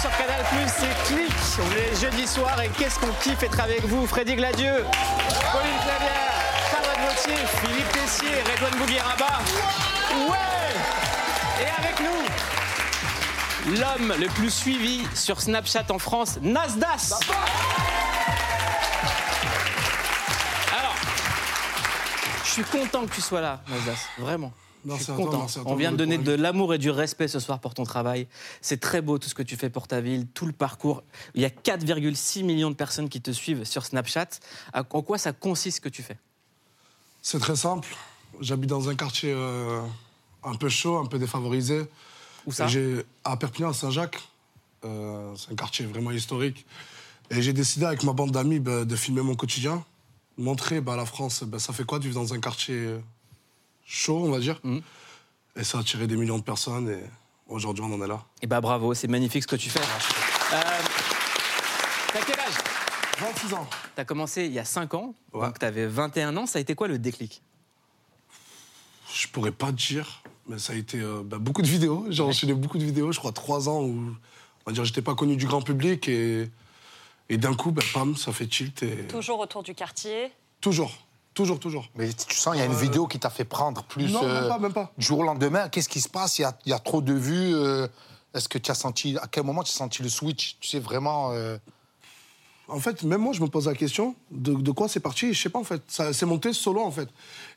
sur Canal c'est Click. On est jeudi soir et qu'est-ce qu'on kiffe être avec vous Freddy Gladieux, Philippe Tessier, Redouane Bougueraba. Ouais Et avec nous, l'homme le plus suivi sur Snapchat en France, Nasdas. Alors, je suis content que tu sois là, Nasdas, vraiment. Je suis content. On vient de donner de l'amour et du respect ce soir pour ton travail. C'est très beau tout ce que tu fais pour ta ville, tout le parcours. Il y a 4,6 millions de personnes qui te suivent sur Snapchat. En quoi ça consiste ce que tu fais? C'est très simple. J'habite dans un quartier euh, un peu chaud, un peu défavorisé. Où ça? Et j'ai- À Perpignan, à Saint-Jacques. Euh, c'est un quartier vraiment historique. Et j'ai décidé avec ma bande d'amis bah, de filmer mon quotidien, montrer bah, à la France, bah, ça fait quoi de vivre dans un quartier chaud, on va dire? Mhm. Et ça a attiré des millions de personnes. Et aujourd'hui, on en est là. Eh ben bravo, c'est magnifique ce que tu fais. Euh, 26 ans. T'as commencé il y a 5 ans, Ouais. donc t'avais 21 ans. Ça a été quoi le déclic? Je pourrais pas te dire, mais ça a été euh, bah, beaucoup de vidéos. J'ai enchaîné beaucoup de vidéos, je crois trois ans où on va dire j'étais pas connu du grand public et, et d'un coup, bah, pam, ça fait tilt et Toujours autour du quartier? toujours, toujours, toujours. Mais tu sens, il y a une vidéo qui t'a fait prendre plus. Non, euh, même pas, même pas. Du jour au lendemain, qu'est-ce qui se passe? Il y, a, il y a trop de vues. euh, Est-ce que tu as senti. À quel moment tu as senti le switch? Tu sais vraiment. Euh, En fait, même moi, je me pose la question de, de quoi c'est parti. Je sais pas en fait. Ça c'est monté solo en fait.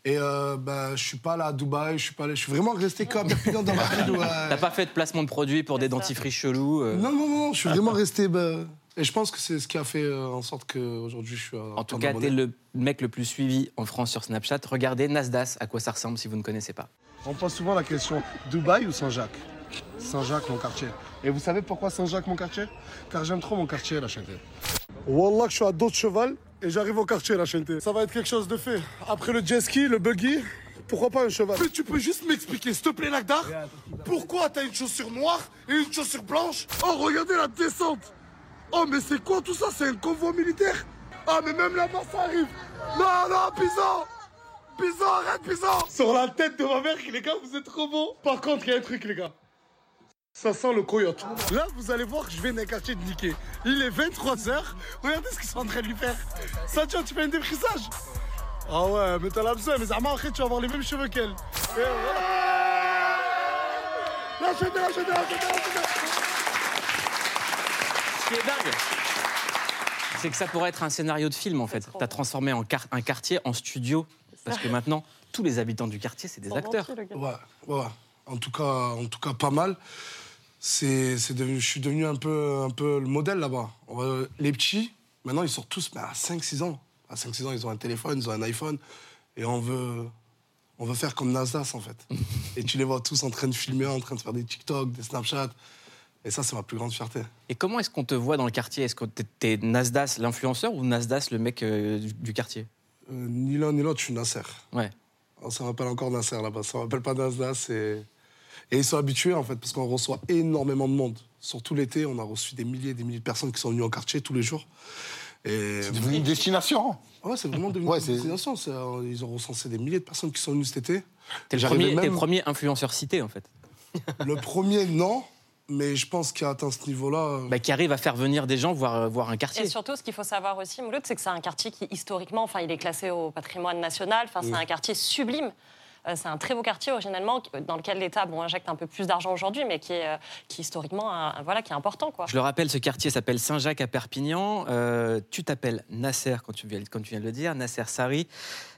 Et euh, bah, je suis pas là à Dubaï, je suis pas allé- je suis vraiment resté Perpignan dans ma ville. ouais. T'as pas fait de placement de produits pour des dentifrices chelous euh, Non, non, non, je suis vraiment resté. bah, et je pense que c'est ce qui a fait euh, en sorte qu'aujourd'hui je suis. à En tout cas, t'es le mec le plus suivi en France sur Snapchat. Regardez Nasdas, à quoi ça ressemble si vous ne connaissez pas. On pose souvent la question Dubaï ou Saint-Jacques? Saint-Jacques, mon quartier. Et vous savez pourquoi Saint-Jacques, mon quartier? Car j'aime trop mon quartier, la Chanté. Wallah, que je suis à dos de cheval et j'arrive au quartier, la Chanté. Ça va être quelque chose de fait. Après le jet ski, le buggy, pourquoi pas un cheval? Mais tu peux juste m'expliquer, s'il te plaît, Lagdar Pourquoi t'as une chaussure noire et une chaussure blanche? Oh, regardez la descente! Oh, mais c'est quoi tout ça? C'est un convoi militaire? Ah, mais même là-bas, ça arrive! Non, non, Pizan Pizan, arrête, Pizan Sur la tête de ma mère, les gars, vous êtes trop beaux. Par contre, il y a un truc, les gars. Ça sent le coyote. Là, vous allez voir que je viens d'un quartier de niqué. Il est 23h. Regardez ce qu'ils sont en train de lui faire. Ça, tu vois, tu fais un défrisage. Ah ouais, mais t'as la besoin. Mais Zama, après, tu vas avoir les mêmes cheveux qu'elle. Et voilà. Lâchez-le, lâchez-le, lâchez-le. Ce qui est dingue, c'est que ça pourrait être un scénario de film en fait. T'as transformé en un quartier en studio. Parce que maintenant, tous les habitants du quartier, c'est des acteurs. ouais, ouais. En tout cas, en tout cas, pas mal. C'est, c'est devenu, je suis devenu un peu, un peu le modèle là-bas. Les petits, maintenant, ils sortent tous mais à 5-6 ans. À 5-6 ans, ils ont un téléphone, ils ont un iPhone. Et on veut, on veut faire comme Nasdaq, en fait. et tu les vois tous en train de filmer, en train de faire des TikTok, des Snapchat. Et ça, c'est ma plus grande fierté. Et comment est-ce qu'on te voit dans le quartier? Est-ce que t'es- Nasdas l'influenceur ou Nasdas le mec euh, du, du quartier? Euh, ni l'un ni l'autre, je suis Nasser. Ouais. On se rappelle encore Nasser là-bas. Ça ne rappelle pas Nasdaq. Et... et ils sont habitués, en fait, parce qu'on reçoit énormément de monde. Surtout l'été, on a reçu des milliers et des milliers de personnes qui sont venues au quartier tous les jours. Et C'est devenu une destination. ouais, c'est vraiment devenu Ouais, une c'est- destination. C'est, euh, Ils ont recensé des milliers de personnes qui sont venues cet été. T'es le, premier- t'es le même- premier influenceur cité en fait. Le premier, non. Mais je pense qu'il a atteint ce niveau-là. euh, Bah, qui arrive à faire venir des gens voir, euh, voir un Et quartier. surtout, ce qu'il faut savoir aussi, Mouloud, c'est que c'est un quartier qui, historiquement, enfin, il est classé au patrimoine national. Enfin, c'est un quartier sublime. Euh, c'est un très beau quartier originellement dans lequel l'État injecte un peu plus d'argent aujourd'hui, mais qui est, euh, historiquement voilà, qui est important. Je le rappelle, ce quartier s'appelle Saint-Jacques à Perpignan. Euh, tu t'appelles Nasser, quand tu, viens, de le dire, Nasser Sari.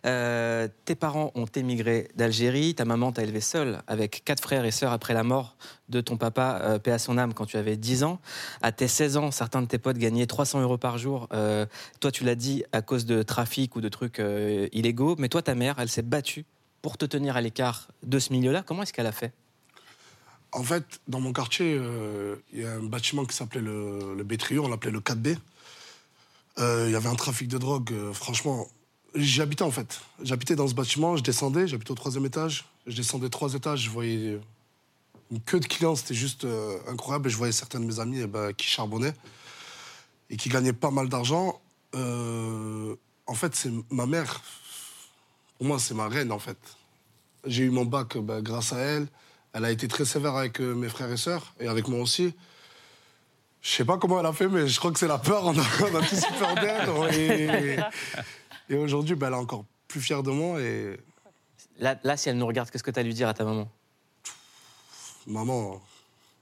Tes parents ont émigré d'Algérie. Ta maman t'a élevé seule avec quatre frères et sœurs après la mort de ton papa, euh, paix à son âme, quand tu avais 10 ans. À tes 16 ans, certains de tes potes gagnaient 300 euros par jour. Toi, tu l'as dit, à cause de trafic ou de trucs illégaux. Mais toi, ta mère, elle s'est battue pour te tenir à l'écart de ce milieu-là. Comment est-ce qu'elle a fait? En fait, dans mon quartier, euh, il y a un bâtiment qui s'appelait le, le on l'appelait le 4B. Euh, Il y avait un trafic de drogue, euh, franchement, J'habitais en fait. J'habitais dans ce bâtiment, je descendais, j'habitais au troisième étage. Je descendais trois étages, je voyais une queue de clients, c'était juste incroyable. Et je voyais certains de mes amis eh ben, qui charbonnaient et qui gagnaient pas mal d'argent. En fait, c'est ma mère. Pour moi, c'est ma reine en fait. J'ai eu mon bac ben, grâce à elle. Elle a été très sévère avec euh, mes frères et sœurs et avec moi aussi. Je sais pas comment elle a fait, mais je crois que c'est la peur. On a, on a tous eu peur d'elle. Et, et aujourd'hui, ben, elle est encore plus fière de moi. Et Là, là, si elle nous regarde, qu'est-ce que tu as à lui dire à ta maman? Maman,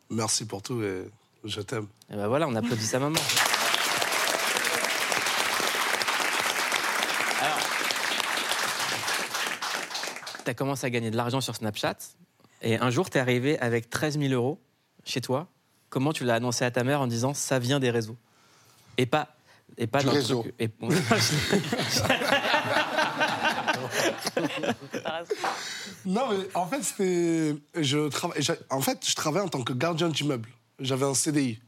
merci pour tout et je t'aime. Et ben voilà, on applaudit sa maman. Tu as commencé à gagner de l'argent sur Snapchat et un jour, tu es arrivé avec 13 000 euros chez toi. Comment tu l'as annoncé à ta mère en disant ça vient des réseaux? Et pas. Et pas Du dans le réseau. truc- et-. Non, mais en fait, c'était. Je travaille. En fait, je travaillais en tant que gardien d'immeuble. J'avais un CDI.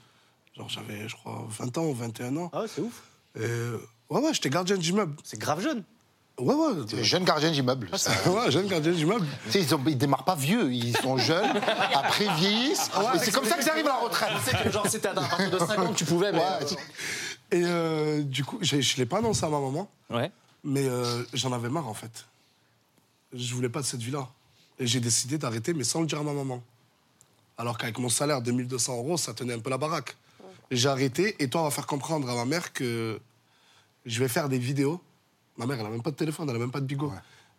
Genre, j'avais, je crois, 20 ans ou 21 ans. Ah ouais, c'est ouf. Et... Ouais, ouais, j'étais gardien d'immeuble. C'est grave jeune. Ouais, ouais. Les jeunes gardiens d'immeuble. ça. Ouais, jeune gardien d'immeuble. Tu sais, ils, ont- ils démarrent pas vieux, ils sont jeunes, après ils vieillissent. et c'est comme ça qu'ils arrivent à la retraite. C'est que genre c'était à partir de 5 ans que tu pouvais, mais. Ouais. Et euh, du coup, je ne l'ai pas annoncé à ma maman, Ouais. mais euh, j'en avais marre, en fait. Je voulais pas de cette vie-là. Et j'ai décidé d'arrêter, mais sans le dire à ma maman. Alors qu'avec mon salaire de 1200 euros, ça tenait un peu la baraque. J'ai arrêté, et toi, on va faire comprendre à ma mère que je vais faire des vidéos. Ma mère, elle n'a même pas de téléphone, elle n'a même pas de bigot.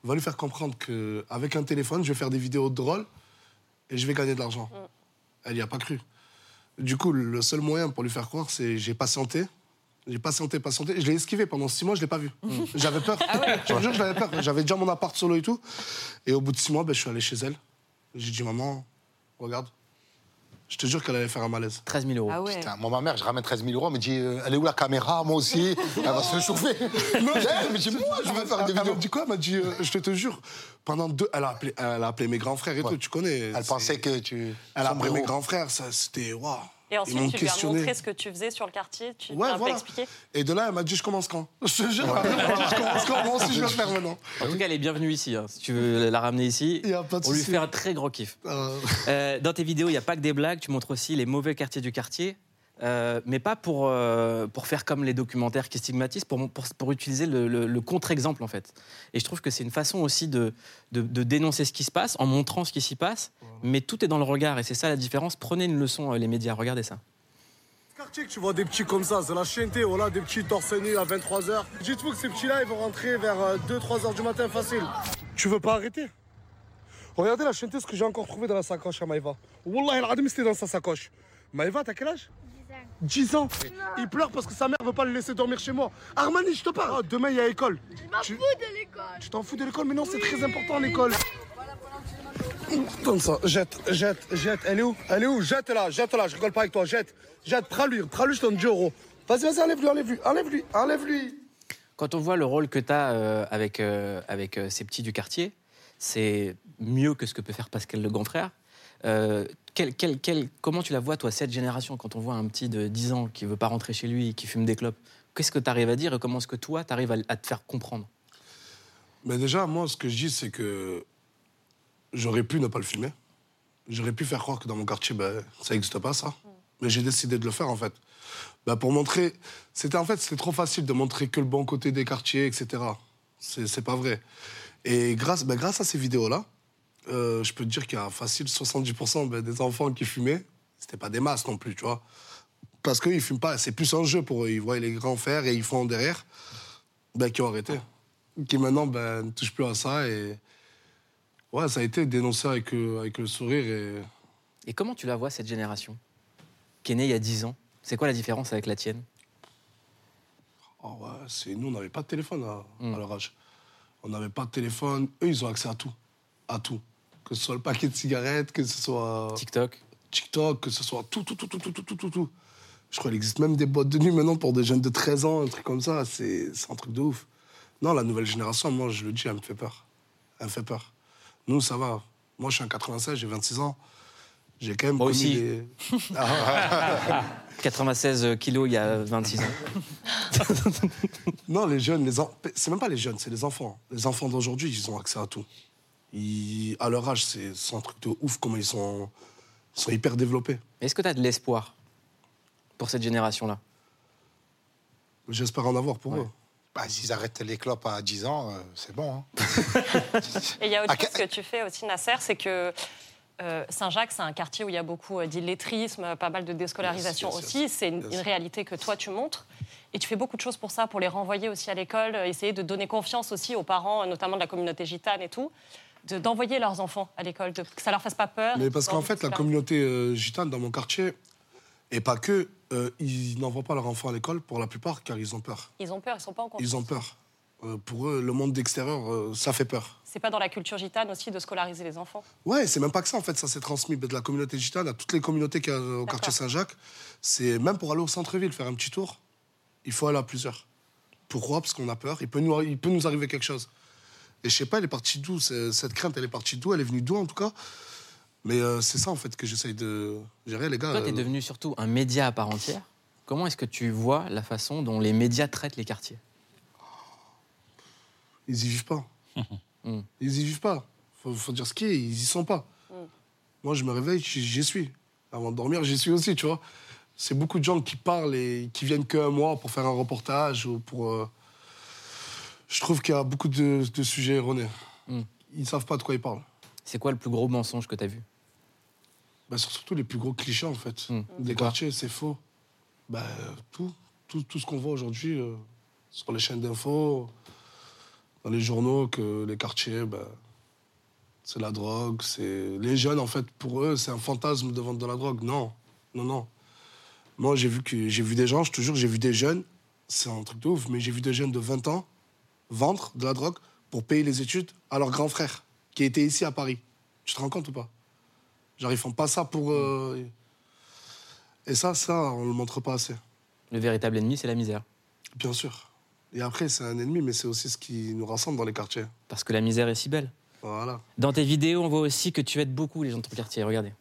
On va lui faire comprendre qu'avec un téléphone, je vais faire des vidéos drôles et je vais gagner de l'argent. Elle n'y a pas cru. Du coup, le seul moyen pour lui faire croire, c'est j'ai patienté. J'ai patienté, patienté. Je l'ai esquivé pendant six mois, je ne l'ai pas vu. J'avais peur. Je te jure, j'avais peur. J'avais déjà mon appart solo et tout. Et au bout de six mois, ben, je suis allé chez elle. J'ai dit, maman, regarde. Je te jure qu'elle allait faire un malaise. 13 000 euros. Ah ouais. Putain, moi, ma mère, je ramène 13 000 euros, elle me dit euh, Elle est où la caméra Moi aussi? Elle va se chauffer. elle me dit Moi, je vais faire des Elle m'a vidéos. dit quoi? Elle m'a dit, euh, je te jure, pendant deux. Elle a appelé, elle a appelé mes grands frères et tout, tu connais. Elle pensait que tu. Elle a appelé mes grands frères, ça, c'était. Waouh Et ensuite, tu lui as montré ce que tu faisais sur le quartier. Tu lui Ouais, as voilà. expliqué. Et de là, elle m'a dit, je commence quand? Je te jure, elle m'a dit, je commence quand? Moi aussi, je vais le faire maintenant. En tout cas, elle est bienvenue ici. hein. Si tu veux la ramener ici, Y a pas de on lui fait un très gros kiff. Euh, Euh, dans tes vidéos, il n'y a pas que des blagues, tu montres aussi les mauvais quartiers du quartier. Euh, mais pas pour, euh, pour faire comme les documentaires qui stigmatisent, pour, pour, pour utiliser le, le- le contre-exemple en fait. Et je trouve que c'est une façon aussi de, de, de dénoncer ce qui se passe en montrant ce qui s'y passe, mais tout est dans le regard et c'est ça la différence. Prenez une leçon, euh, les médias, regardez ça. quartier que tu vois des petits comme ça, c'est la chienté, voilà, des petits torse nu à 23h. Dites-vous que ces petits-là, ils vont rentrer vers 2-3h du matin facile. Tu veux pas arrêter? Regardez la chienté, ce que j'ai encore trouvé dans la sacoche à Maïva. Wallah, el adim, c'était dans sa sacoche. Maïva, t'as quel âge? 10 ans. Il pleure parce que sa mère veut pas le laisser dormir chez moi. Armani, je te parle. Oh, demain, il y a école. Je m'en fous de l'école. Tu t'en fous de l'école, mais non, c'est très important l'école. Donne ça, jette, jette, jette. Elle est où? Elle est où? Jette-la, jette-la, je rigole pas avec toi, jette. Jette, prends-lui, prends-lui, je donne 10 euros. Vas-y, vas-y, enlève-lui, enlève-lui, enlève-lui, enlève-lui. Quand on voit le rôle que tu as avec, euh, avec euh, ces petits du quartier, c'est mieux que ce que peut faire Pascal le grand frère. Comment tu la vois, toi, cette génération, quand on voit un petit de 10 ans qui veut pas rentrer chez lui, qui fume des clopes Qu'est-ce que tu arrives à dire et comment est-ce que toi, tu arrives à, te faire comprendre? Mais déjà, moi, ce que je dis, c'est que j'aurais pu ne pas le filmer. J'aurais pu faire croire que dans mon quartier, ben, ça n'existe pas, ça. Mais j'ai décidé de le faire, en fait. Ben, pour montrer. C'était en fait, c'était trop facile de montrer que le bon côté des quartiers, etc. C'est pas vrai. Et grâce, ben, grâce à ces vidéos-là, euh, je peux te dire qu'il y a facile 70% ben, des enfants qui fumaient. C'était pas des masses non plus, tu vois. Parce qu'ils fument pas. C'est plus un jeu pour eux. Ils voient les grands faire et ils font derrière. Ben, qui ont arrêté qui maintenant ben, ne touche plus à ça. Et ouais, ça a été dénoncé avec, euh, avec le sourire. Et Et comment tu la vois, cette génération qui est née il y a 10 ans? C'est quoi la différence avec la tienne? Oh ouais, c'est, nous, on n'avait pas de téléphone à, Mm. à leur âge. On n'avait pas de téléphone. Eux, ils ont accès à tout. À tout. Que ce soit le paquet de cigarettes, que ce soit. TikTok. TikTok, que ce soit tout, tout, tout, tout, tout, tout, tout, tout. Je crois qu'il existe même des boîtes de nuit maintenant pour des jeunes de 13 ans, un truc comme ça. C'est un truc de ouf. Non, la nouvelle génération, moi, je le dis, elle me fait peur. Elle me fait peur. Nous, ça va. Moi, je suis en 96, j'ai 26 ans. J'ai quand même Moi aussi. 96 kilos il y a 26 ans. non, les jeunes, les en... c'est même pas les jeunes, c'est les enfants. Les enfants d'aujourd'hui, ils ont accès à tout. Ils- À leur âge, c'est un truc de ouf comment ils sont, ils sont hyper développés. Est-ce que tu as de l'espoir pour cette génération-là? J'espère en avoir pour Ouais. eux. Bah, S'ils arrêtent les clopes à 10 ans, euh, c'est bon. hein. Et il y a autre chose que- tu fais aussi, Nasser, c'est que euh, Saint-Jacques, c'est un quartier où il y a beaucoup euh, d'illettrisme, pas mal de déscolarisation Yes, yes, aussi. yes. C'est une, Yes. une réalité que toi, tu montres. Et tu fais beaucoup de choses pour ça, pour les renvoyer aussi à l'école, essayer de donner confiance aussi aux parents, notamment de la communauté gitane et tout, de- d'envoyer leurs enfants à l'école, de- que ça leur fasse pas peur. Mais parce qu'en fait, la communauté euh, gitane dans mon quartier, et pas que, euh, ils n'envoient pas leurs enfants à l'école pour la plupart car ils ont peur. Ils ont peur, ils sont pas en confiance. Ils ont peur. Euh, pour eux, le monde extérieur, euh, ça fait peur. C'est pas dans la culture gitane aussi de scolariser les enfants? Ouais, c'est même pas que ça en fait, ça s'est transmis de la communauté gitane à toutes les communautés qu'il y a au quartier Saint-Jacques. C'est même pour aller au centre-ville faire un petit tour, il faut aller à plusieurs. Pourquoi? Parce qu'on a peur, il peut, nous, il peut nous arriver quelque chose. Et je sais pas, elle est partie d'où Cette crainte, elle est partie d'où Elle est venue d'où en tout cas Mais euh, c'est ça en fait que j'essaye de gérer, les gars. Toi, tu es euh, devenu surtout un média à part entière. Comment est-ce que tu vois la façon dont les médias traitent les quartiers? Ils y vivent pas. Mm. Ils y vivent pas. Faut, faut dire ce qui est, ils y sont pas. Moi, je me réveille, j'y j'y suis. Avant de dormir, j'y suis aussi, tu vois. C'est beaucoup de gens qui parlent et qui viennent qu'un mois pour faire un reportage ou pour. euh, Je trouve qu'il y a beaucoup de, de sujets erronés. Mm. Ils savent pas de quoi ils parlent. C'est quoi le plus gros mensonge que tu as vu? Bah, c'est surtout les plus gros clichés, en fait. Mm. Des quartiers, c'est faux. Bah, tout, tout, tout ce qu'on voit aujourd'hui euh, sur les chaînes d'infos, dans les journaux, que les quartiers, bah, c'est la drogue. C'est Les jeunes, en fait, pour eux, c'est un fantasme de vendre de la drogue. Non, non, non. Moi, j'ai vu, que, j'ai vu des gens, je te jure, j'ai vu des jeunes, c'est un truc de ouf, mais j'ai vu des jeunes de 20 ans vendre de la drogue pour payer les études à leur grand frère, qui était ici à Paris. Tu te rends compte ou pas? Genre, ils font pas ça pour. euh, Et ça, ça, on le montre pas assez. Le véritable ennemi, c'est la misère. Bien sûr. Et après, c'est un ennemi, mais c'est aussi ce qui nous rassemble dans les quartiers. Parce que la misère est si belle. Voilà. Dans tes vidéos, on voit aussi que tu aides beaucoup les gens de ton quartier. Regardez.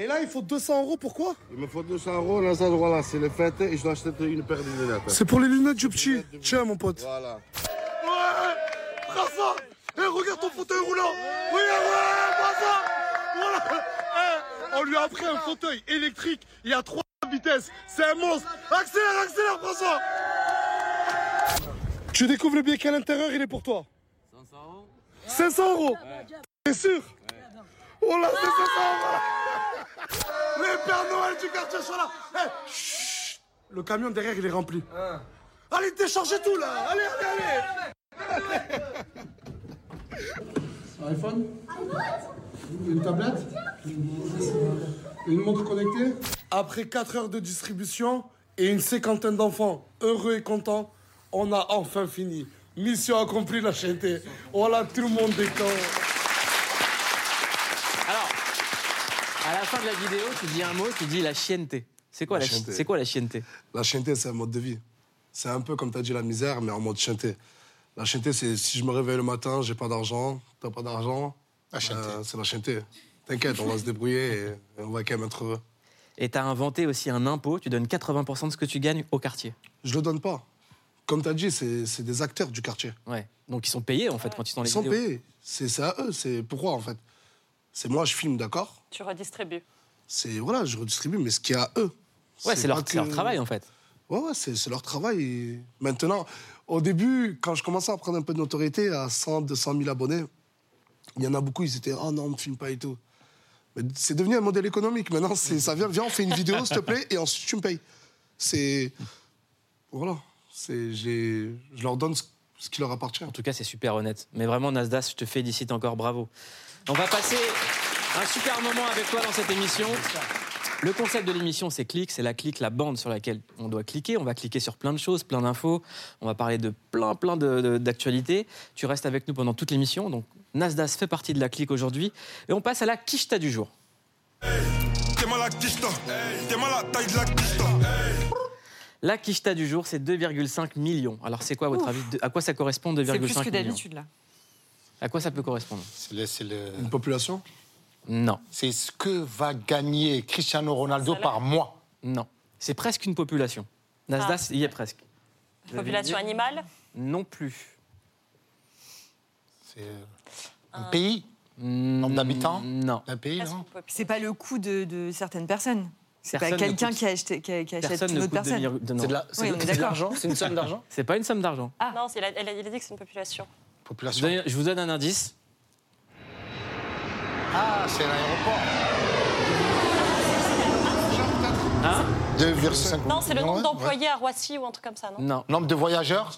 Et là, il faut 200 euros, pourquoi? Il me faut 200 euros, là, ça, voilà, c'est les fêtes et je dois acheter une paire de lunettes. C'est pour les lunettes du petit. Tiens, mon pote. Voilà. Ouais Prends ça Eh, regarde ton fauteuil roulant! Regarde, ouais, prends ça Voilà. Eh, On lui a pris un fauteuil électrique, il y a trois vitesses, c'est un monstre. Accélère, accélère, prends ça Tu découvres le billet qu'à l'intérieur, il est pour toi? 500 euros. 500 euros. T'es sûr? Oh là, c'est 500 euros Les Pères Noël du quartier sont là Eh, chut Le camion derrière, il est rempli. Allez, déchargez tout là Allez, allez, allez iPhone Une tablette Une montre connectée Après 4 heures de distribution et une cinquantaine d'enfants heureux et contents, on a enfin fini. Mission accomplie, la chaîneté. Voilà, tout le monde est content. Alors, à la fin de la vidéo, tu dis un mot, tu dis la chienneté. C'est quoi La la, chi- chienneté. c'est quoi la chienneté La c'est un mode de vie. C'est un peu comme tu as dit la misère, mais en mode chaîneté. La chaîneté, c'est si je me réveille le matin, j'ai pas d'argent, t'as pas d'argent. La euh, c'est la chaîneté. T'inquiète, on va se débrouiller et, et on va quand même être heureux. Et tu as inventé aussi un impôt, tu donnes 80% de ce que tu gagnes au quartier. Je le donne pas. Comme tu as dit, c'est c'est des acteurs du quartier. Ouais. Donc ils sont payés en fait quand ils sont dans Ils les sont vidéos. payés. C'est c'est à eux. C'est pourquoi en fait? C'est moi, je filme, d'accord Tu redistribues. C'est voilà, je redistribue, mais ce qu'il y a à eux. Ouais, c'est leur, leur travail en fait. Ouais, ouais, c'est c'est leur travail. Et Maintenant, au début, quand je commençais à prendre un peu de notoriété, à 100, 200 000 abonnés, il y en a beaucoup, ils étaient Oh non, on me filme pas et tout. Mais c'est devenu un modèle économique. Maintenant, c'est- ça vient, viens, on fait une vidéo, s'il te plaît, et ensuite tu me payes. C'est. Voilà. C'est- j'ai- Je leur donne ce, qui leur appartient. En tout cas, c'est super honnête. Mais vraiment, Nasdas, je te félicite encore, bravo. On va passer un super moment avec toi dans cette émission. Le concept de l'émission, c'est clic, c'est la clique, la bande sur laquelle on doit cliquer. On va cliquer sur plein de choses, plein d'infos. On va parler de plein, plein d'actualités. Tu restes avec nous pendant toute l'émission. Donc, Nasdas fait partie de la clique aujourd'hui. Et on passe à la quicheta du jour. T'es mal à quicheta, t'es mal à taille de la quicheta. La quicheta du jour, c'est 2,5 millions. Alors, c'est quoi, à votre avis de- À quoi ça correspond 2,5 C'est millions plus que d'habitude, là. À quoi ça peut correspondre? C'est le, c'est le- Une population? Non, C'est ce que va gagner Cristiano Ronaldo par mois. non. C'est presque une population. Nasdaq, Ah. il y est presque. Population animale? Non plus. C'est euh, un pays, nombre d'habitants Non. un pays, non? C'est pas le coût de, de certaines personnes. C'est pas Personne ne quelqu'un coûte- qui, a acheté- qui, a- qui achète Personne une ne autre personne. non. C'est de la- Oui, c'est l'argent C'est une somme d'argent C'est pas une somme d'argent. Non, c'est la- elle a, il a dit que c'est une population. Je Population. vous donne- je vous donne un indice. Ah, c'est l'aéroport. Hein 2,5 Non, c'est le nombre ouais, d'employés à Roissy ou un truc comme ça, non? Non. Nombre de voyageurs?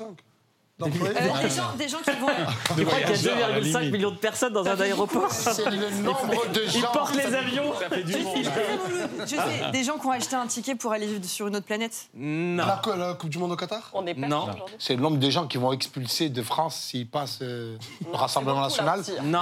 Des, gens, des gens qui vont. Tu crois qu'il y a 2,5 millions de personnes dans un aéroport C'est le nombre de gens. Ils portent les avions Ça fait du monde. Je sais, des gens qui ont acheté un ticket pour aller vivre sur une autre planète. Non. La, la Coupe du Monde au Qatar On est pas Non. C'est le nombre de gens qui vont expulser de France s'ils passent euh, le Rassemblement national. Non,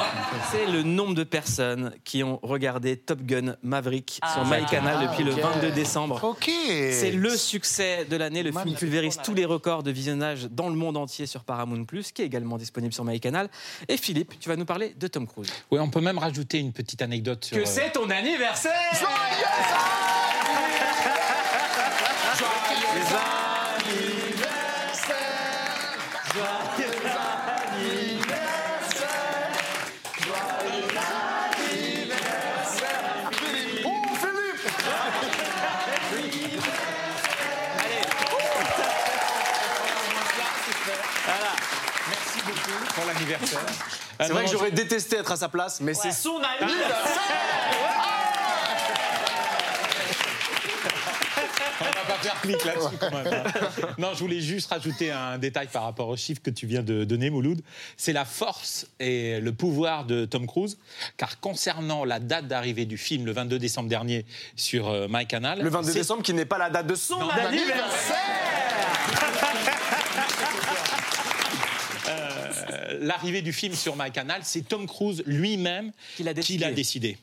c'est le nombre de personnes qui ont regardé Top Gun Maverick sur Ah. MyCanal depuis le 22 décembre. Ok. C'est le succès de l'année. Le film pulvérise tous les records de visionnage dans le monde entier sur Paramount+, qui est également disponible sur MyCanal. Et Philippe, tu vas nous parler de Tom Cruise. Oui, on peut même rajouter une petite anecdote sur. euh, ton anniversaire C'est vrai que j'aurais détesté être à sa place, mais c'est son anniversaire On va pas faire clic là-dessus quand même. hein. Non, je voulais juste rajouter un détail par rapport aux chiffres que tu viens de donner, Mouloud. C'est la force et le pouvoir de Tom Cruise, car concernant la date d'arrivée du film le 22 décembre dernier sur euh, MyCanal, Le 22 c'est- décembre, qui n'est pas la date de son anniversaire l'arrivée du film sur MyCanal, c'est Tom Cruise lui-même Qui l'a décidé. l'a décidé.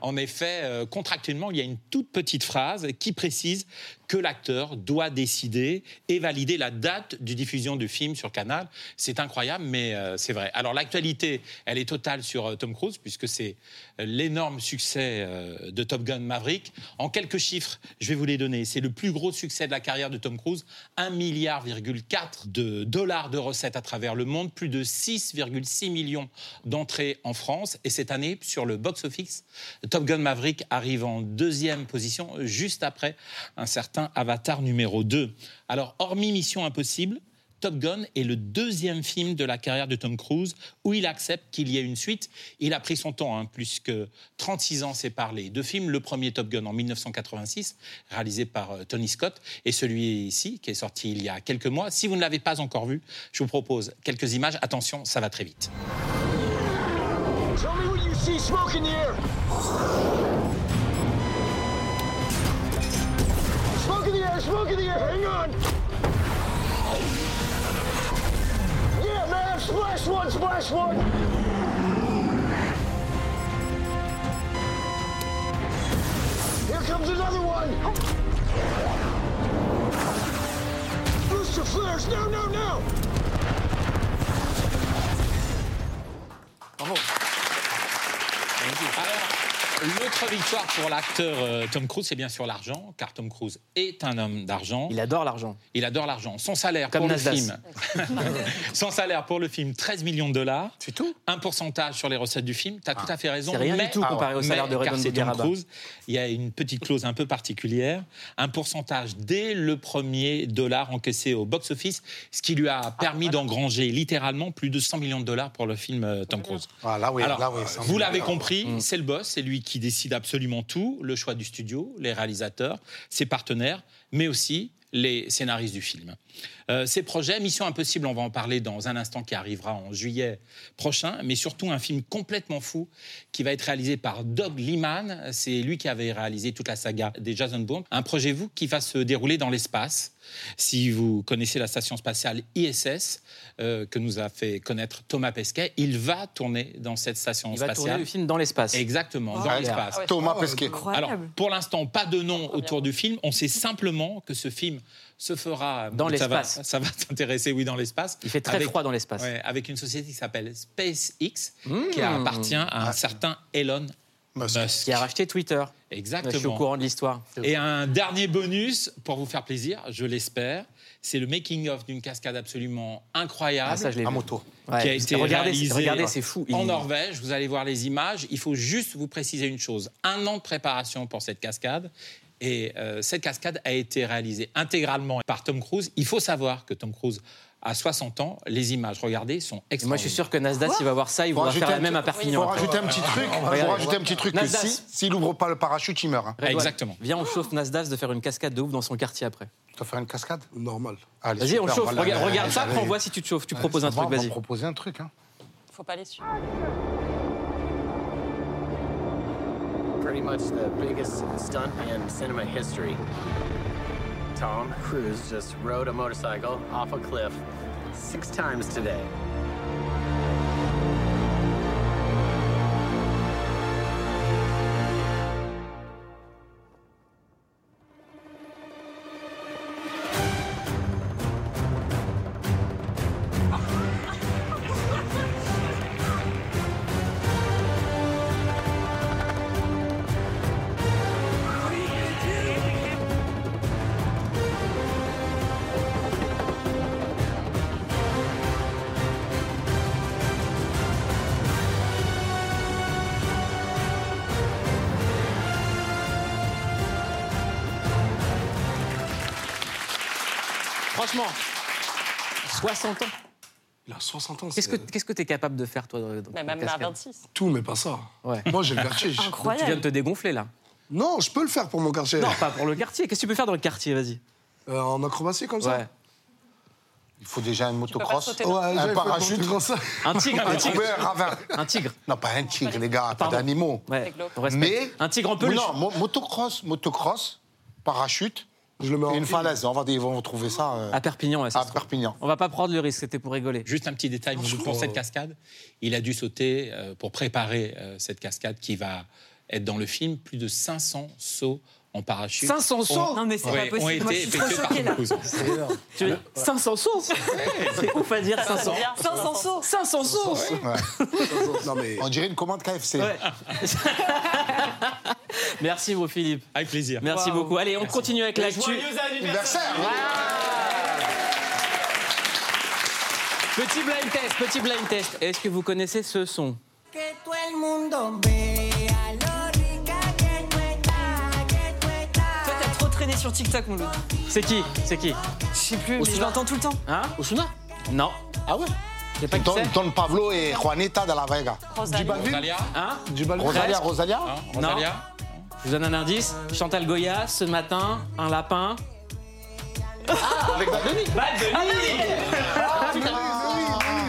En effet, euh, contractuellement, il y a une toute petite phrase qui précise que l'acteur doit décider et valider la date de diffusion du film sur Canal. C'est incroyable, mais euh, c'est vrai. Alors l'actualité, elle est totale sur euh, Tom Cruise, puisque c'est euh, l'énorme succès de Top Gun Maverick. En quelques chiffres, je vais vous les donner. C'est le plus gros succès de la carrière de Tom Cruise. 1 milliard de dollars de recettes à travers le monde, plus de 6,6 millions d'entrées en France. Et cette année, sur le box-office, Top Gun Maverick arrive en deuxième position, juste après un certain Avatar numéro 2. Alors, hormis Mission Impossible, Top Gun est le deuxième film de la carrière de Tom Cruise où il accepte qu'il y ait une suite. Il a pris son temps, hein, plus que 36 ans séparent les deux films. Le premier Top Gun en 1986, réalisé par euh, Tony Scott, et celui-ci qui est sorti il y a quelques mois. Si vous ne l'avez pas encore vu, je vous propose quelques images. Attention, ça va très vite. Tell me what you see. Smoke in the air, smoke in the air. Hang on. Yeah, man, splash one, splash one. Here comes another one. Booster flares, no, no, no. Oh. Alors, l'autre victoire pour l'acteur euh, Tom Cruise, c'est bien sûr l'argent, car Tom Cruise est un homme d'argent. Il adore l'argent. Il adore l'argent. Son salaire Comme pour Nasdaq. le film. Son salaire pour le film, 13 millions de dollars. C'est tout? Un pourcentage sur les recettes du film. Tu as tout à fait raison. C'est rien mais, du tout comparé au mais, salaire de Redon Tom Boudiaraba. Cruise, il y a une petite clause un peu particulière. Un pourcentage dès le premier dollar encaissé au box-office, ce qui lui a permis d'engranger littéralement plus de 100 millions de dollars pour le film euh, Tom Cruise. Ah, là, oui, Alors, là, oui. vous l'avez compris, c'est le boss, c'est lui qui décide absolument tout, le choix du studio, les réalisateurs, ses partenaires, mais aussi les scénaristes du film. Euh, ces projets, Mission Impossible, on va en parler dans un instant qui arrivera en juillet prochain, mais surtout un film complètement fou qui va être réalisé par Doug Liman. C'est lui qui avait réalisé toute la saga des Jason Bourne. Un projet, vous, qui va se dérouler dans l'espace. Si vous connaissez la station spatiale ISS, euh, que nous a fait connaître Thomas Pesquet, il va tourner dans cette station Il va tourner spatiale. le film dans l'espace. Exactement, dans Ah, l'espace. Ah ouais. Thomas Pesquet. Alors, pour l'instant, pas de nom autour du film. On sait simplement que ce film se fera Dans l'espace. Ça va t'intéresser, oui, dans l'espace. Il fait très Avec- froid dans l'espace. ouais, avec une société qui s'appelle SpaceX, Mmh. qui appartient à un certain Elon Musk. qui a racheté Twitter. Je suis au Exactement. courant de l'histoire. Et un dernier bonus, pour vous faire plaisir, je l'espère, c'est le making-of d'une cascade absolument incroyable. Ah, ça, je l'ai moto. Ouais. qui a été regardez, réalisé regardez, c'est fou. en Norvège. Vous allez voir les images. Il faut juste vous préciser une chose. Un an de préparation pour cette cascade. Et euh, cette cascade a été réalisée intégralement par Tom Cruise. Il faut savoir que Tom Cruise a 60 ans. Les images, regardez, sont extraordinaires. moi, je suis sûr que Nasdaq, il va voir ça, il va rajouter faire la un même à. Faut rajouter un petit truc. Faut Regarde. rajouter un petit truc que Nasdaq. si s'il ouvre pas le parachute, il meurt. hein. Exactement. Viens, on chauffe Nasdaq de faire une cascade de ouf dans son quartier après. Tu vas faire une cascade Normal. Allez, Vas-y, on chauffe. voilà. regarde ça, on voit si tu te chauffes. Tu Allez, proposes un truc, on va vas-y. proposer un truc. Hein. Faut pas les suivre. Pretty much the biggest stunt in cinema history. Tom Cruise just rode a motorcycle off a cliff six times today. Franchement, 60 ans. Il a 60 ans. Qu'est-ce que qu'est-ce que tu es capable de faire, toi dans Mais même à cascade 26. Tout, mais pas ça. Ouais. Moi, j'ai le quartier. je- Tu viens de Incroyable. te dégonfler, là. Non, je peux le faire pour mon quartier. Non, pas pour le quartier. Qu'est-ce que tu peux faire dans le quartier, vas-y Euh, en acrobatie comme ça Ouais. Il faut déjà une pas motocross, Ouais, un parachute. être comme ça. Un tigre, un tigre. tigre, un ravin. Un tigre. Non, pas un tigre, les gars, pas Pardon. d'animaux. Ouais. Mais Un tigre en peluche. Non, mo- motocross, motocross, parachute Je le mets en une falaise. On va, ils vont trouver ça euh, À Perpignan, ouais, ça à se. Perpignan. On va pas prendre le risque, c'était pour rigoler. Juste un petit détail pour cette cascade. Il a dû sauter euh, pour préparer euh, cette cascade qui va être dans le film. Plus de 500 sauts en parachute. 500 sauts Non, mais c'est ouais, pas possible. Moi, je suis trop choquée, là. Tu- 500 sauts C'est ouf à dire, 500. Bien, 500 sauts 500 sauts Non, mais On dirait une commande KFC. Ouais. Merci, beau Philippe. Avec plaisir. Merci beaucoup. Allez, on continue avec l'actu. Anniversaire Petit blind test, petit blind test. Est-ce que vous connaissez ce son? Toi, t'as trop traîné sur TikTok, mon loup. C'est qui? C'est qui? Je sais plus, mais je l'entends tout le temps. Hein? Osuna Non. Ah ouais? C'est pas qui Don, c'est? Don Pablo et Juanita de la Vega. Rosalie. Rosalia Hein? Du bal. Rosalia, Presque. Rosalia? Hein, Rosalia Je vous donne un indice. Chantal Goya, ce matin, un lapin. Avec Bad Bunny.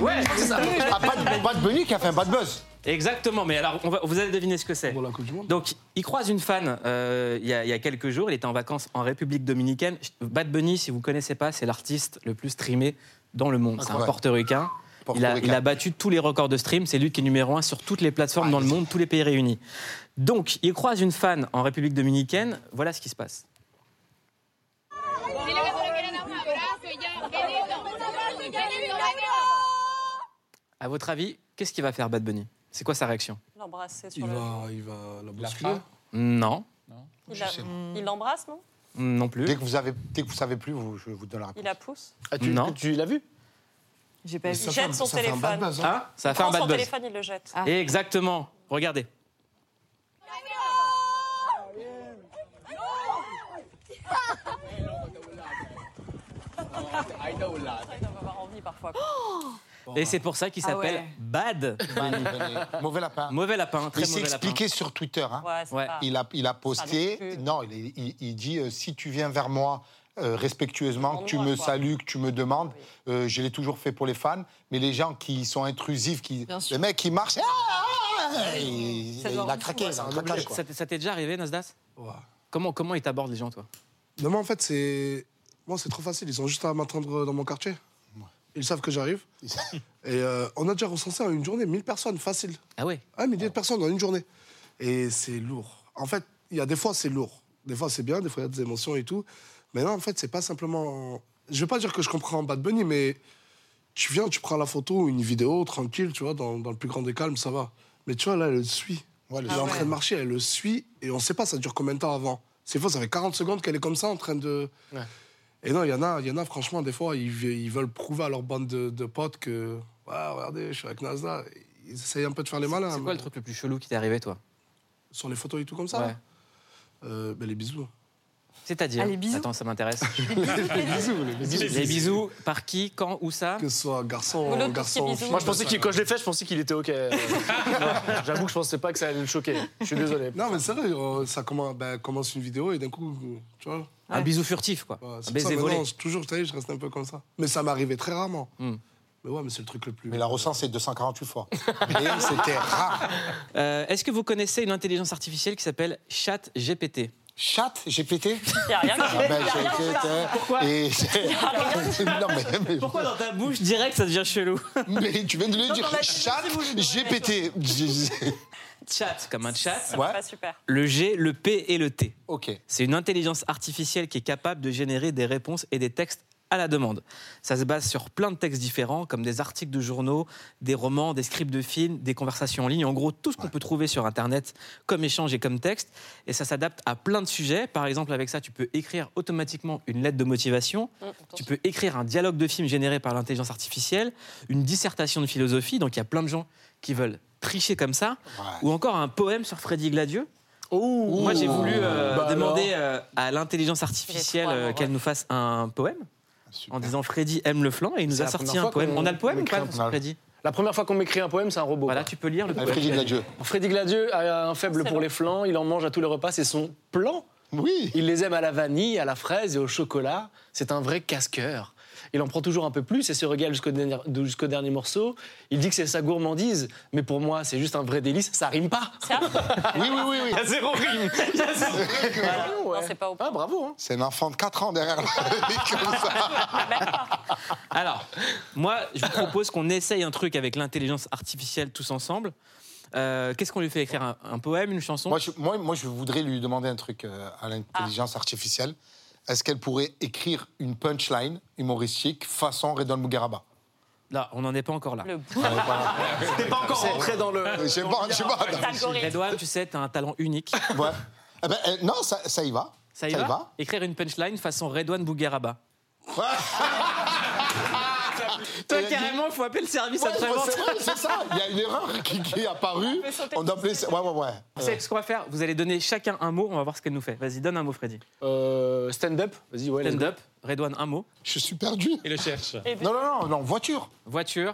Ouais, c'est ça. Ah, Bad, Bad Bunny qui a fait un bad buzz. Exactement, mais alors on va- vous allez deviner ce que c'est. Pour la Coupe du Monde. Donc, il croise une fan euh, il y, a- il y a quelques jours. Il était en vacances en République dominicaine. Bad Bunny, si vous ne connaissez pas, c'est l'artiste le plus streamé dans le monde. C'est un portoricain. Il a, Portoricain. il a battu tous les records de stream. C'est lui qui est numéro un sur toutes les plateformes dans le monde, tous les pays réunis. Donc, il croise une fan en République dominicaine. Voilà ce qui se passe. À votre avis, qu'est-ce qu'il va faire, Bad Bunny? C'est quoi sa réaction L'embrasser Il sur le. va, il va la bousculer. Non, Il, la- il l'embrasse, non non plus. Dès que vous avez, dès que vous savez plus, vous, je vous donne la réponse. Il la pousse. tu, Non. tu l'as vu J'ai pas vu. ça jette son ça fait un bad téléphone. buzz, hein. Hein Ça a Il fait un prend bad son buzz. téléphone, il le jette. Ah. Exactement. Regardez. Il doit avoir envie parfois. Et c'est pour ça qu'il Ah s'appelle ouais. Bad Bunny. Mauvais lapin. Mauvais lapin, très Il s'est lapin. expliqué sur Twitter. hein. Ouais, Il a, il a posté. Non il, est- il- il dit euh, si tu viens vers moi euh, respectueusement, que tu Demande-moi, me quoi. salues, que tu me demandes, euh, je l'ai toujours fait pour les fans. Mais les gens qui sont intrusifs, qui, Bien sûr. le mec qui marche, ah, il, Ça il a rendre craqué, fou, il a un ouais. craquage, quoi. Ça t'est ça t'est déjà arrivé, Nasdas Ouais. comment, comment ils t'abordent, les gens, toi? Non, mais en fait, c'est. Moi, c'est trop facile. Ils ont juste à m'attendre dans mon quartier. Ils savent que j'arrive. Et euh, on a déjà recensé en une journée 1000 personnes, facile. Ah ouais Un millier de personnes en une journée. Et c'est lourd. En fait, il y a des fois, c'est lourd. Des fois, c'est bien, des fois, il y a des émotions et tout. Mais non, en fait, c'est pas simplement. Je veux pas dire que je comprends Bad Bunny, mais tu viens, tu prends la photo, une vidéo, tranquille, tu vois, dans, dans le plus grand des calmes, ça va. Mais tu vois, là, elle le suit. Ouais, elle est en train de marcher, elle le suit, et on ne sait pas ça dure combien de temps avant. C'est faux, ça fait 40 secondes qu'elle est comme ça en train de. Ouais. Et non, il y en a, il y en a franchement, des fois, ils, ve- ils veulent prouver à leur bande de, de potes que. Ouais, regardez, je suis avec Nasdaq. Ils essayent un peu de faire les malins. C'est quoi mais- le truc le plus chelou qui t'est arrivé, toi? Sur les photos et tout comme ça Ouais. Euh, ben, Les bisous. C'est-à-dire Ah, les bisous Attends, ça m'intéresse. les bisous, les bisous. les bisous, par qui, quand, où ça? Que ce soit garçon, Ou garçon. Moi, je pensais qu'il, quand je l'ai fait, je pensais qu'il était OK. J'avoue que je pensais pas que ça allait le choquer. Je suis désolé. Non, mais c'est vrai, euh, ça commence, ben, commence une vidéo et d'un coup, tu vois. Un bisou furtif, quoi. ouais, c'est un pour ça, baiser volé. toujours, je je reste un peu comme ça. Mais ça m'arrivait très rarement. Hmm. Mais ouais, mais c'est le truc le plus. Mais la ressent, c'est 248 fois. Et c'était rare. Euh, Est-ce que vous connaissez une intelligence artificielle qui s'appelle ChatGPT Chat, GPT Il n'y a rien. Pourquoi Pourquoi dans ta bouche direct ça devient chelou mais tu viens de le dire. Chat, GPT. Chat comme un chat. Ouais. super. Le G, le P et le T. Ok. C'est une intelligence artificielle qui est capable de générer des réponses et des textes à la demande. Ça se base sur plein de textes différents, comme des articles de journaux, des romans, des scripts de films, des conversations en ligne, en gros tout ce qu'on peut trouver sur Internet comme échange et comme texte. Et ça s'adapte à plein de sujets. Par exemple, avec ça, tu peux écrire automatiquement une lettre de motivation, Hum, tu peux écrire un dialogue de film généré par l'intelligence artificielle, une dissertation de philosophie, donc il y a plein de gens qui veulent tricher comme ça, Ouais. ou encore un poème sur Freddy Gladieux. Ouh. Moi, j'ai voulu euh, Bah demander euh, à l'intelligence artificielle euh, qu'elle nous fasse un poème Super. en disant Freddy aime le flan et il nous a sorti un poème. On a le poème ou pas Freddy? La première fois qu'on m'écrit un poème, c'est un robot. Voilà, quoi. tu peux lire le poème. Freddy Gladieux. Freddy Gladieux a un faible pour bon. les flancs, il en mange à tous les repas, c'est son plan. Oui. Il les aime à la vanille, à la fraise et au chocolat. C'est un vrai casse-cœur. Il en prend toujours un peu plus et se régale jusqu'au dernier, morceau. Il dit que c'est sa gourmandise, mais pour moi, c'est juste un vrai délice. Ça rime pas. Oui, oui, oui, oui. Il y a zéro rime. Il y a zéro rime. Non, c'est pas au point. Ah, bravo. hein. C'est un enfant de 4 ans derrière là. Comme ça. Alors, moi, je vous propose qu'on essaye un truc avec l'intelligence artificielle tous ensemble. Euh, Qu'est-ce qu'on lui fait écrire? Un, un poème, une chanson? Moi je, moi, moi, je voudrais lui demander un truc euh, à l'intelligence artificielle. Est-ce qu'elle pourrait écrire une punchline humoristique façon Redon Mugaraba? Là, on n'en est pas encore là. Le T'es pas encore rentré dans le. Je sais pas, je sais pas. Redouane, tu sais, tu as un talent unique. Ouais. Eh ben, euh, non, ça, ça y va. Ça y va Écrire une punchline façon Redouane Bougueraba. Toi, carrément, il faut appeler le service Ouais, après-vente. c'est vrai, c'est ça. Il y a une erreur qui, qui est apparue. On doit appeler. Ouais, ouais, ouais. Vous savez ce qu'on va faire Vous allez donner chacun un mot, on va voir ce qu'elle nous fait. Vas-y, donne un mot, Freddy. Euh, Stand-up Vas-y, ouais. Stand-up, Redouane, un mot. Je suis perdu. Et le cherche. Non, non, non, non, voiture. Voiture.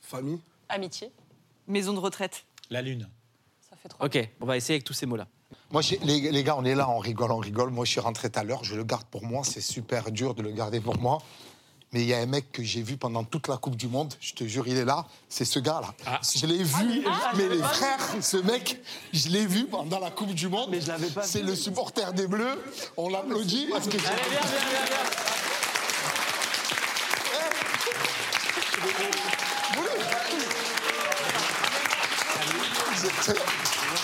Famille. Amitié. Maison de retraite. La lune. Ça fait trop. Ok, on va essayer avec tous ces mots-là. Moi, j'ai- les, les gars, on est là, on rigole, on rigole. Moi, je suis rentré tout à l'heure, je le garde pour moi. C'est super dur de le garder pour moi. Mais il y a un mec que j'ai vu pendant toute la Coupe du Monde, je te jure, il est là, c'est ce gars-là. Ah. Je l'ai vu, mais les frères, ce mec, je l'ai vu pendant la Coupe du Monde. Mais je l'avais pas C'est le supporter des Bleus, on l'applaudit parce que.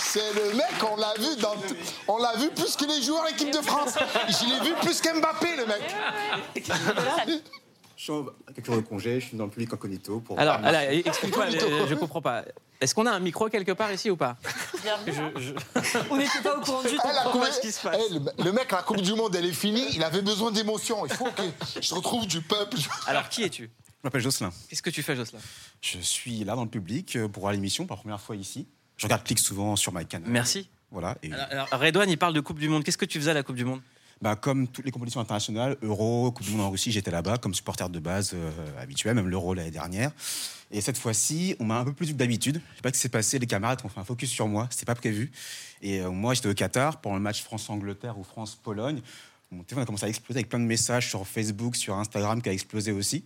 C'est le mec, on l'a vu dans, on l'a vu plus que les joueurs de l'équipe de France. Je l'ai vu plus qu'Mbappé, le mec. Je suis en quelques jours de congé, je suis dans le public incognito pour. Alors, alors, explique-moi, je comprends pas. Est-ce qu'on a un micro quelque part ici ou pas? Bienvenue. Je- je- On n'était pas au courant du tout. Ce qui se passe? Eh, le, mec, la Coupe du Monde, elle est finie. Il avait besoin d'émotion. Il faut que je retrouve du peuple. Alors, qui es-tu? Je m'appelle Jocelyn. Qu'est-ce que tu fais, Jocelyn? Je suis là dans le public euh, pour voir l'émission pour la première fois ici. Je regarde Click souvent sur MyCanal. Merci. Voilà. Et, Alors, alors, Redouane, il parle de Coupe du Monde. Qu'est-ce que tu faisais à la Coupe du Monde? Bah, comme toutes les compétitions internationales, Euro, Coupe du Monde en Russie, j'étais là-bas comme supporter de base euh, habituel, même l'Euro l'année dernière. Et cette fois-ci, on m'a un peu plus que d'habitude. Je sais pas ce qui s'est passé, les camarades ont fait un focus sur moi, c'était pas prévu. Et euh, moi, j'étais au Qatar pour le match France-Angleterre ou France-Pologne. Mon téléphone a commencé à exploser avec plein de messages sur Facebook, sur Instagram qui a explosé aussi.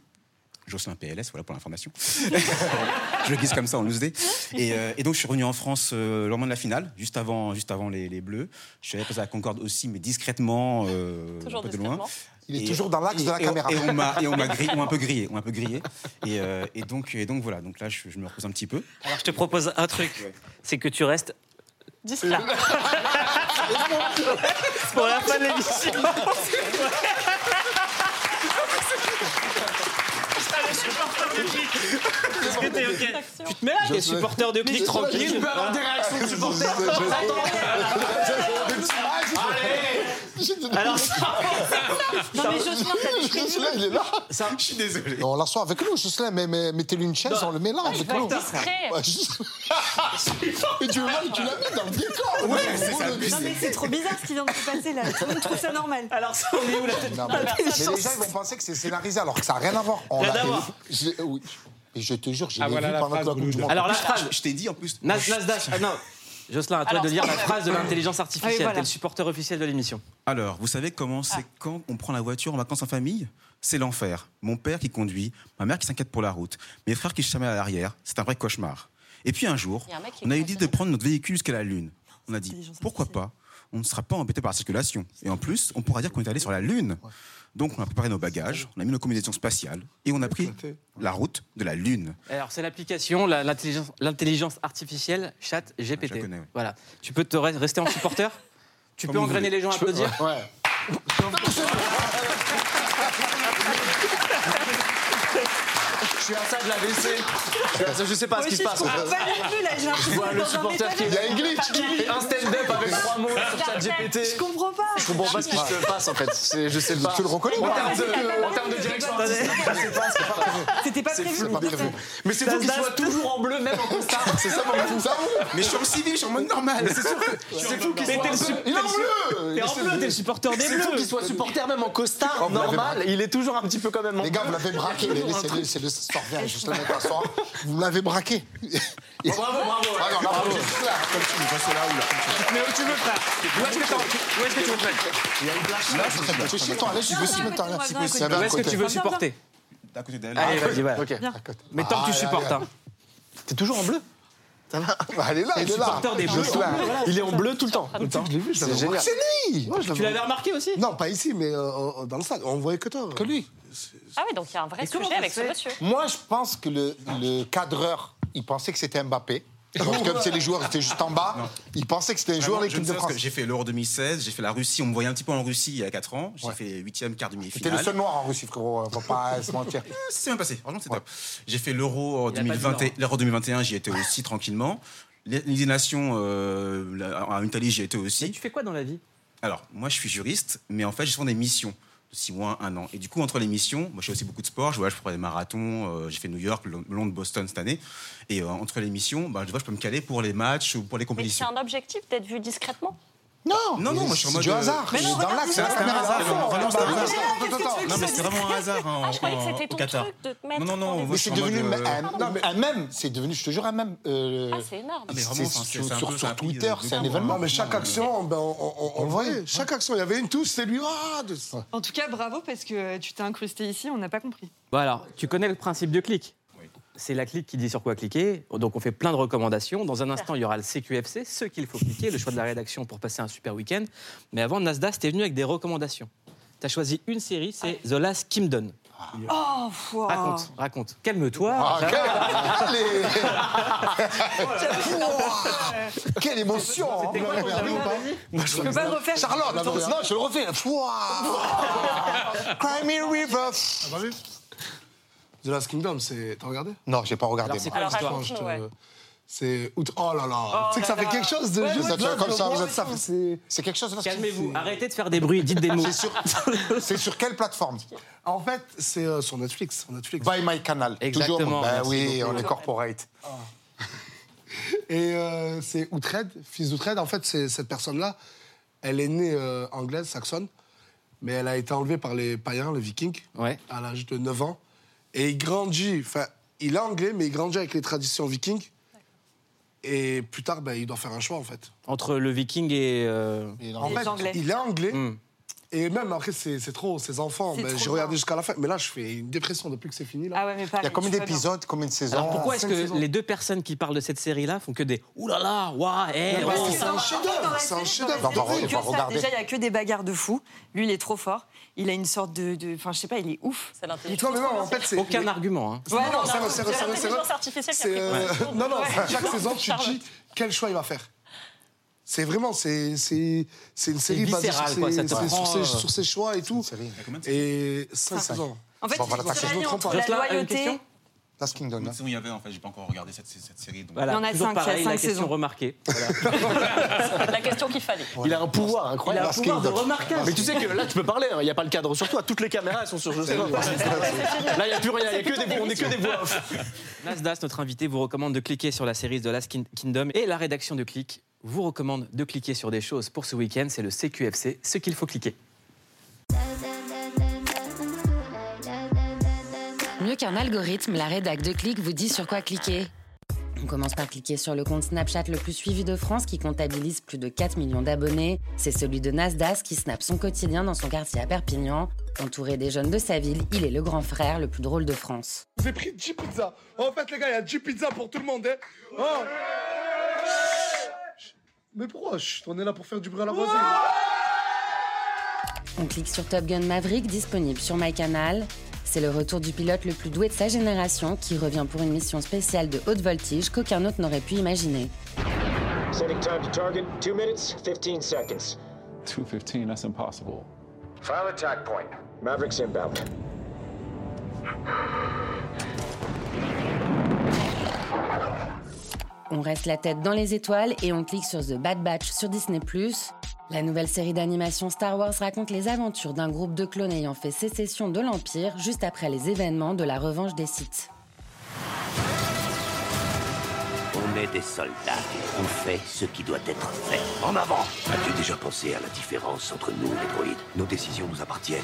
Jocelyn PLS, voilà pour l'information. je le glisse comme ça en loose day. Et, euh, et donc je suis revenu en France euh, le lendemain de la finale, juste avant, juste avant les, les Bleus. Je suis allé passer à la Concorde aussi, mais discrètement, euh, Toujours un peu de loin. Il est Et- toujours dans l'axe de la et- caméra. Et on m'a et on m'a grillé, on m'a un peu grillé, on un peu grillé. Et, euh, et donc et donc voilà. Donc là, je, je me repose un petit peu. Alors, je te propose un truc. C'est que tu restes Discret. là. Pour la fin de l'émission. Est-ce que t'es ok? Tu te mets là, t'es supporter de clic tranquille. Tu peux avoir des réactions de supporters. Alors, ça, Non, mais Jocelyn, t'as des Jocelyn, il est là. ça- Je suis désolé. On l'assoit avec nous, Jocelyn, mais, mais mettez-lui une chaise, on le met là avec Il va nous. discret. Ouais, juste- Mais tu veux voir, tu l'as mis dans le décor. Ouais, c'est ça. Non, mais c'est trop bizarre ce qui vient de se passer là. Tout le monde trouve ça normal. alors ça, on est où là Non, mais, mais les gens ils vont penser que c'est scénarisé alors que ça n'a rien à voir. On Rien à voir. Oui. Et je te jure, j'ai Ah, vu voilà pendant la Coupe du. Monde. Alors la phrase, Je t'ai dit en plus. Nas, Nasdaq, ah non, Jocelyn, à toi Alors, de dire la phrase de l'intelligence artificielle. Ah oui, voilà. T'es le supporter officiel de l'émission. Alors, vous savez comment c'est quand on prend la voiture en vacances en famille? C'est l'enfer. Mon père qui conduit, ma mère qui s'inquiète pour la route, mes frères qui se chamaillent à l'arrière, c'est un vrai cauchemar. Et puis un jour, un on a eu l'idée de prendre notre véhicule jusqu'à la Lune. On a dit, pourquoi pas? On ne sera pas embêté par la circulation. Et en plus, on pourra dire qu'on est allé sur la Lune. Donc on a préparé nos bagages, on a mis nos combinaisons spatiales et on a pris la route de la Lune. Alors c'est l'application, la- l'intelligence l'intelligence artificielle Chat GPT. Je la connais, ouais. Voilà. Tu peux te re- rester en supporter Tu Comme peux engrainer les gens à applaudir? Ouais. Je suis à ça de la baisser. Je sais pas ce qui se passe. comprends pas non plus là. J'ai Je vois le supporter qui métal. Il y a un glitch. est un stand-up avec trois mots sur chat GPT. Je comprends pas. Je comprends pas ce qui se passe en fait. Je sais pas. Tu le reconnais ou En pas termes de, en termes de direction artistique, je sais pas. c'est pas- C'était pas C'est prévu. fou, pas prévu. Mais c'est fou qu'il soit toujours en bleu, même en costard. C'est ça mon fou. Mais je suis en civil, je suis en mode normal. C'est sûr que C'est fou qu'il soit Il est en bleu T'es en bleu, t'es le supporter des C'est fou bleus qu'il soit supporter même en costard vous normal. Il est toujours un petit peu quand même en Les gars, vous l'avez braqué. C'est le sort vert, juste le mettre à soir. Vous l'avez braqué. Bravo, bravo. Ah non, là, je dise là, comme tu dis, c'est là où là. Mais où tu veux, frère Où est-ce que t'en- où est-ce que tu veux, frère Là, c'est très bien. Tu sais, toi, allez, tu veux mettre Il y avait Où est-ce que tu veux supporter? D'à côté d'elle. Allez, vas-y, voilà. Mais tant que tu Ah, supportes, hein. T'es toujours en bleu? Elle est là, il est là. supporter des bleus. Juste là. Il est en bleu tout le temps. Je l'ai vu, je l'avais C'est génial. C'est lui Ouais, je Tu l'avais remarqué aussi Non, pas ici, mais euh, euh, dans le stade. On voyait que toi. Que lui. Ah oui, donc il y a un vrai Et comment sujet ça avec se ce fait monsieur. Moi, je pense que le, le cadreur, il pensait que c'était Mbappé. Comme c'est les joueurs étaient juste en bas, il pensait que c'était un joueur de Vraiment, je l'équipe de France. J'ai fait l'Euro 2016, j'ai fait la Russie, on me voyait un petit peu en Russie il y a 4 ans, j'ai Ouais. fait 8e, quart C'était le demi-finale. seul noir en Russie, frérot. Faut pas se mentir. C'est bien passé, franchement c'est top. J'ai fait l'Euro Il a pas dit 2020 non. l'Euro 2021, j'y étais aussi tranquillement. Les les Nations euh, en Italie, j'y étais Et aussi. tu fais quoi dans la vie? Alors, moi, je suis juriste, mais en fait, je fais des missions de 6 mois, 1 an. Et du coup, entre les missions, moi, je fais aussi beaucoup de sport. Je voyage pour des marathons. euh, j'ai fait New York, Lon- Londres, Boston cette année. Et euh, entre les missions, bah, je vois, je peux me caler pour les matchs ou pour les Mais c'est compétitions. un objectif d'être vu discrètement? Non, Non, non, moi, je suis en mode, du euh, hasard. Mais non, dans regarde, l'axe. c'est la un caméra hasard. à fond. Non, vraiment, c'est un hasard. Non, mais c'était vraiment un hasard en, Ah, je croyais que en- c'était au ton Qatar. truc de te mettre. Non, non, non, dans Mais c'est en devenu un, euh, un mème. C'est devenu, je te jure, un mème. euh, Ah, c'est énorme. Ah, mais c'est vraiment, sur, c'est un sur- peu- sur ça a pris, Twitter, euh, c'est un deux événement. Non, mais chaque action, ben, on, on- on le voyait. Chaque action, il y avait une touche, c'est lui. Ah, de- En tout cas, bravo parce que tu t'es incrusté ici, on n'a pas compris. Bon alors, tu connais le principe du clic? C'est la clique qui dit sur quoi cliquer. Donc on fait plein de recommandations. Dans un instant, il y aura le CQFC, ce qu'il faut cliquer, le choix de la rédaction pour passer un super week-end. Mais avant, Nasdaq, c'était venu avec des recommandations. Tu as choisi une série, c'est The Last Kingdom. Oh, wow. Raconte, raconte. Calme-toi. Ah, va. quelle- Allez Quelle émotion hein. C'était quoi Je peux pas le refaire. Charlotte, non, je le refais. Fouah. Crimey River. The Last Kingdom, c'est. T'as regardé? Non, j'ai pas regardé. Alors, c'est quoi Alors, l'histoire? raconte-nous, ouais. C'est. outre- Oh là là Tu sais que ça là fait là. quelque chose de Ouais, juste. ouais, comme ça, de- vous êtes- ça, c'est- C'est quelque chose là Calmez-vous. Arrêtez de faire des bruits. Dites des mots. C'est sur, c'est sur quelle plateforme? En fait, c'est euh, sur Netflix. Sur Netflix. By My Canal. Exactement, Toujours. Ben merci oui, on est corporate. Et euh, c'est Outred, fils d'Outred. En fait, c'est cette personne-là, elle est née euh, anglaise, saxonne, mais elle a été enlevée par les païens, les vikings, Ouais. à l'âge de 9 ans. Et il grandit, enfin, il est anglais, mais il grandit avec les traditions vikings. Et plus tard, ben, il doit faire un choix, en fait. Entre le viking et. euh, En fait, Anglais. il est anglais. hmm. Et même après, c'est trop, ses enfants. Ben, J'ai regardé jusqu'à la fin. Mais là, je fais une dépression depuis que c'est fini. Là. Ah ouais, mais Il y a combien d'épisodes, combien de saisons Alors pourquoi est-ce que saisons. les deux personnes qui parlent de cette série-là font que des Ouh là là, waouh, eh, Mais oh. c'est un chef-d'œuvre, c'est un chef-d'œuvre. ça. Déjà, il n'y a que des bagarres de fou. Lui, il est trop fort. Il a une sorte de. Enfin, je sais pas, il est ouf. C'est l'intelligence. Dis-toi, mais non, en fait, c'est. Aucun argument. Hein. Non, non, c'est c'est artificielle euh, non, non, chaque saison, tu dis quel choix il va faire? C'est vraiment, c'est une série basée sur viscéral, ses, quoi, ça te c'est prend, sur ses- euh, sur ses choix et tout. combien de Et 5 saisons. En fait, Bon, voilà, entre la une loyauté Last Kingdom. hein. Sinon, il y avait, en fait, j'ai pas encore regardé cette, cette série. donc- Voilà, Il y en a toujours cinq, il y a pareil, cinq la question saisons. remarquée. Voilà. La question qu'il fallait. Il a un pouvoir Il a incroyable. un Last pouvoir de Kingdom. remarquage. Mais tu sais que là, tu peux parler, hein, il n'y a pas le cadre sur toi. Toutes les caméras, elles sont sur pas. Là, il n'y a plus rien, il y a que des, on n'est que des voix off. Nasdas, notre invité, vous recommande de cliquer sur la série The Last Kin- Kingdom et la rédaction de Click vous recommande de cliquer sur des choses pour ce week-end. C'est le CQFC, ce qu'il faut cliquer. Mieux qu'un algorithme, la rédac de Click vous dit sur quoi cliquer. On commence par cliquer sur le compte Snapchat le plus suivi de France qui comptabilise plus de 4 millions d'abonnés. C'est celui de Nasdas qui snappe son quotidien dans son quartier à Perpignan. Entouré des jeunes de sa ville, il est le grand frère le plus drôle de France. J'ai pris 10 pizzas. En fait, les gars, il y a 10 pizzas pour tout le monde. Hein. Oh. Mais pourquoi Chut, On est là pour faire du bruit à la voisine. On clique sur Top Gun Maverick, disponible sur MyCanal. C'est le retour du pilote le plus doué de sa génération qui revient pour une mission spéciale de haute voltige qu'aucun autre n'aurait pu imaginer. Setting time to target, 2 minutes, 15 seconds. 215, that's impossible. File attack point. Mavericks inbound. On reste la tête dans les étoiles et on clique sur The Bad Batch sur Disney+. La nouvelle série d'animation Star Wars raconte les aventures d'un groupe de clones ayant fait sécession de l'Empire juste après les événements de la revanche des Sith. On est des soldats. On fait ce qui doit être fait. En avant As-tu déjà pensé à la différence entre nous, les droïdes? Nos décisions nous appartiennent.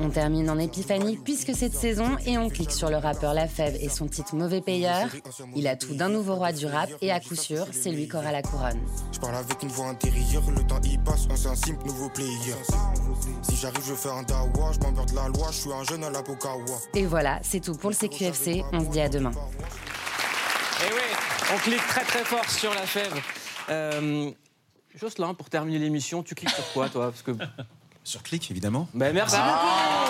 On termine en épiphanie puisque c'est de saison et on clique sur le rappeur La Fève et son titre Mauvais Payeur. Il a tout d'un nouveau roi du rap et à coup sûr, c'est lui qui aura la couronne. Je parle avec une voix intérieure, le temps y passe, on un simple nouveau player. Si j'arrive, je fais un dawa, je m'emmerde la loi, je suis un jeune à la Pokawa. Et voilà, c'est tout pour le CQFC. On se dit à demain. Et oui, on clique très très fort sur la fève. Euh, Jocelyn, pour terminer l'émission, tu cliques sur quoi, toi? Parce que... Sur Click, évidemment. Ben, merci Ah.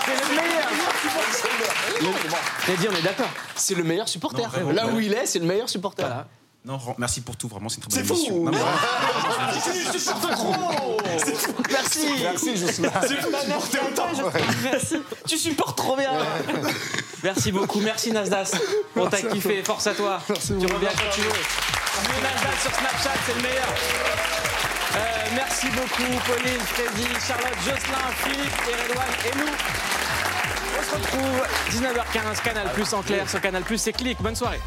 C'est le meilleur T'as dit, on est d'accord. C'est le meilleur supporter. Non, vraiment, Là où il est, c'est le meilleur supporter. Voilà. Non, merci pour tout, vraiment, c'est une très C'est bonne fou émission. Supportes trop Merci Merci, Jocelyn. Tu supportes trop bien. Merci beaucoup. Merci Nasdas. On t'a kiffé. Force à toi. tu reviens quand tu veux. Nasdas sur Snapchat, c'est le meilleur. Euh, merci beaucoup Pauline, Freddy, Charlotte, Jocelyn, Philippe, et et nous. On se retrouve 19h15, Canal Plus en clair sur Canal Plus et clic. Bonne soirée.